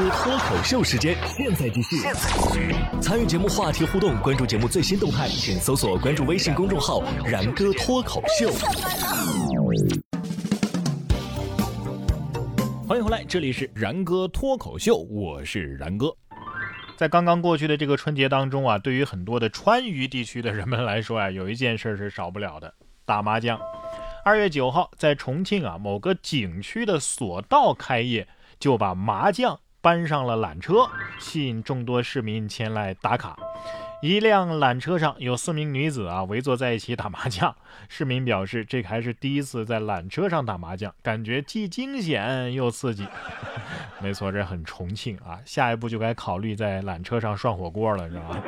哥脱口秀时间，现在继续。参与节目话题互动，关注节目最新动态，请搜索关注微信公众号“然哥脱口秀”。欢迎回来，这里是然哥脱口秀，我是然哥。在刚刚过去的这个春节当中啊，对于很多的川渝地区的人们来说啊，有一件事是少不了的，打麻将。二月九号，在重庆啊某个景区的索道开业，就把麻将搬上了缆车，吸引众多市民前来打卡。一辆缆车上有四名女子啊围坐在一起打麻将。市民表示，这还是第一次在缆车上打麻将，感觉既惊险又刺激。没错，这很重庆啊，下一步就该考虑在缆车上涮火锅了，是吧？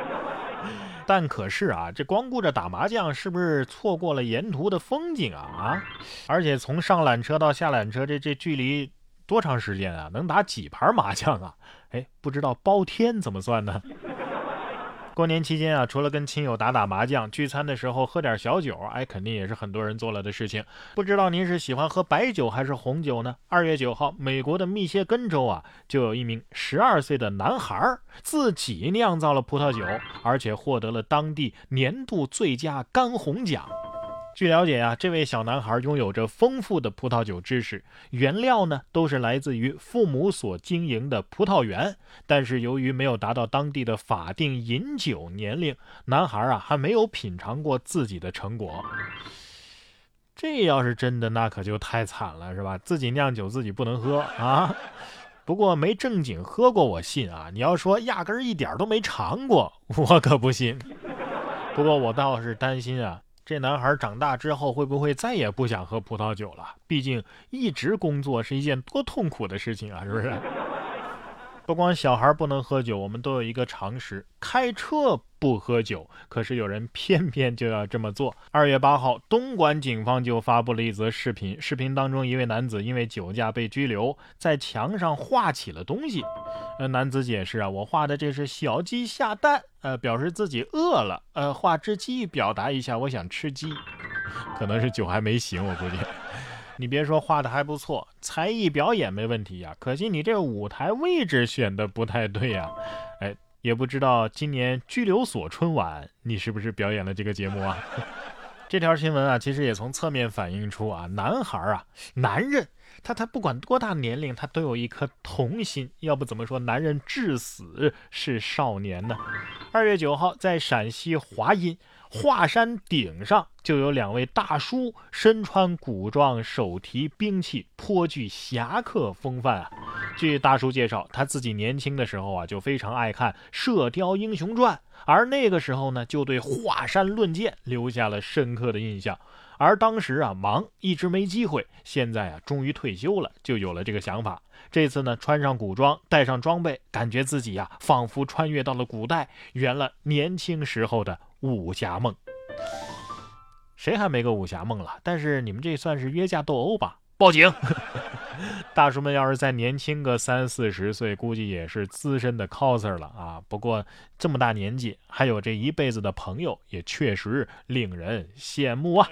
但可是啊，这光顾着打麻将，是不是错过了沿途的风景啊？啊！而且从上缆车到下缆车，这这距离多长时间啊？能打几盘麻将啊？哎，不知道包天怎么算呢？过年期间啊，除了跟亲友打打麻将、聚餐的时候喝点小酒，哎，肯定也是很多人做了的事情。不知道您是喜欢喝白酒还是红酒呢？二月九号，美国的密歇根州啊，就有一名十二岁的男孩自己酿造了葡萄酒，而且获得了当地年度最佳干红奖。据了解啊，这位小男孩拥有着丰富的葡萄酒知识，原料呢都是来自于父母所经营的葡萄园。但是由于没有达到当地的法定饮酒年龄，男孩啊还没有品尝过自己的成果。这要是真的，那可就太惨了，是吧？自己酿酒自己不能喝啊。不过没正经喝过，我信啊。你要说压根儿一点都没尝过，我可不信。不过我倒是担心啊。这男孩长大之后会不会再也不想喝葡萄酒了？毕竟一直工作是一件多痛苦的事情啊，是不是？不光小孩不能喝酒，我们都有一个常识：开车不喝酒。可是有人偏偏就要这么做。二月八号，东莞警方就发布了一则视频，视频当中一位男子因为酒驾被拘留，在墙上画起了东西。呃，男子解释啊，我画的这是小鸡下蛋，呃，表示自己饿了。呃，画只鸡，表达一下我想吃鸡。可能是酒还没醒，我估计。你别说画的还不错，才艺表演没问题呀。可惜你这舞台位置选的不太对呀。哎，也不知道今年拘留所春晚你是不是表演了这个节目啊？这条新闻啊，其实也从侧面反映出啊，男孩啊，男人他他不管多大年龄，他都有一颗童心。要不怎么说男人至死是少年呢？二月九号，在陕西华阴。华山顶上就有两位大叔，身穿古装，手提兵器，颇具侠客风范啊。据大叔介绍，他自己年轻的时候啊，就非常爱看《射雕英雄传》，而那个时候呢，就对华山论剑留下了深刻的印象。而当时啊，忙一直没机会，现在啊，终于退休了，就有了这个想法。这次呢，穿上古装，带上装备，感觉自己呀，仿佛穿越到了古代，圆了年轻时候的。武侠梦，谁还没个武侠梦了？但是你们这算是约架斗殴吧？报警！大叔们要是再年轻个三四十岁，估计也是资深的 coser 了啊。不过这么大年纪，还有这一辈子的朋友，也确实令人羡慕啊。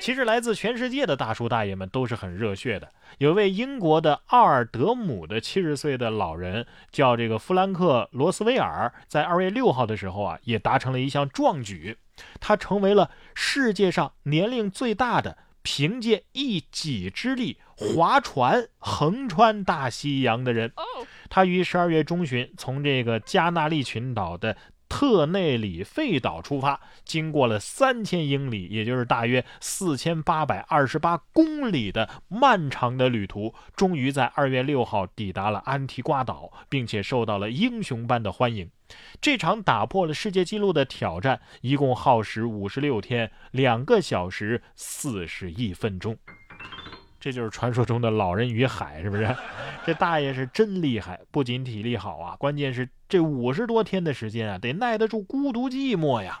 其实来自全世界的大叔大爷们都是很热血的。有位英国的奥尔德姆的七十岁的老人，叫这个弗兰克罗斯威尔，在二月六号的时候啊，也达成了一项壮举，他成为了世界上年龄最大的凭借一己之力划船横穿大西洋的人。他于十二月中旬从这个加纳利群岛的。特内里费岛出发，经过了三千英里，也就是大约四千八百二十八公里的漫长的旅途，终于在二月六号抵达了安提瓜岛，并且受到了英雄般的欢迎。这场打破了世界纪录的挑战，一共耗时五十六天，两个小时四十一分钟。这就是传说中的老人与海，是不是？这大爷是真厉害，不仅体力好啊，关键是这五十多天的时间啊，得耐得住孤独寂寞呀。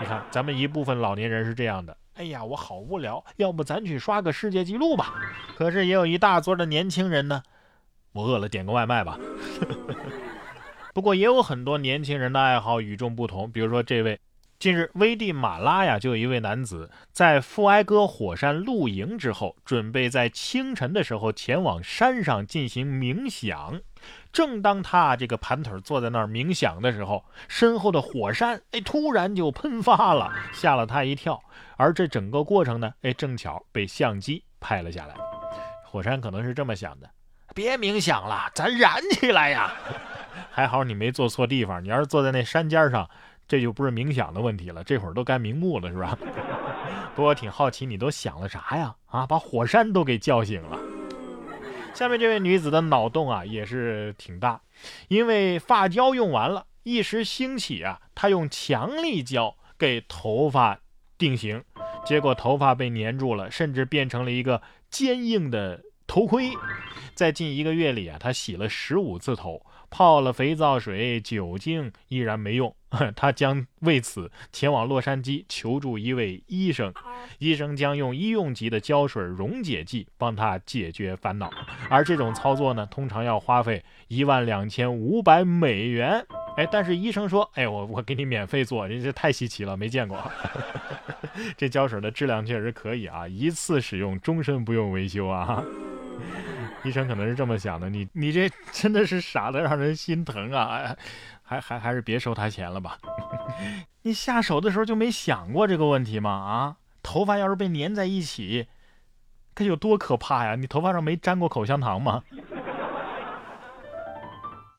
你看，咱们一部分老年人是这样的，哎呀，我好无聊，要不咱去刷个世界纪录吧？可是也有一大撮的年轻人呢，我饿了，点个外卖吧。不过也有很多年轻人的爱好与众不同，比如说这位。近日，危地马拉呀，就有一位男子在富埃戈火山露营之后，准备在清晨的时候前往山上进行冥想。正当他这个盘腿坐在那儿冥想的时候，身后的火山哎突然就喷发了，吓了他一跳。而这整个过程呢，哎正巧被相机拍了下来。火山可能是这么想的：别冥想了，咱燃起来呀！还好你没坐错地方，你要是坐在那山尖上。这就不是冥想的问题了，这会儿都该瞑目了，是吧？不过挺好奇，你都想了啥呀？啊，把火山都给叫醒了。下面这位女子的脑洞啊也是挺大，因为发胶用完了，一时兴起啊，她用强力胶给头发定型，结果头发被粘住了，甚至变成了一个坚硬的头盔。在近一个月里啊，他洗了十五次头。泡了肥皂水、酒精依然没用，他将为此前往洛杉矶求助一位医生。医生将用医用级的胶水溶解剂帮他解决烦恼，而这种操作呢，通常要花费一万两千五百美元。哎，但是医生说，哎，我我给你免费做，这这太稀奇了，没见过。这胶水的质量确实可以啊，一次使用，终身不用维修啊。医生可能是这么想的，你你这真的是傻的让人心疼啊！还还还是别收他钱了吧？你下手的时候就没想过这个问题吗？啊，头发要是被粘在一起，该有多可怕呀！你头发上没沾过口香糖吗？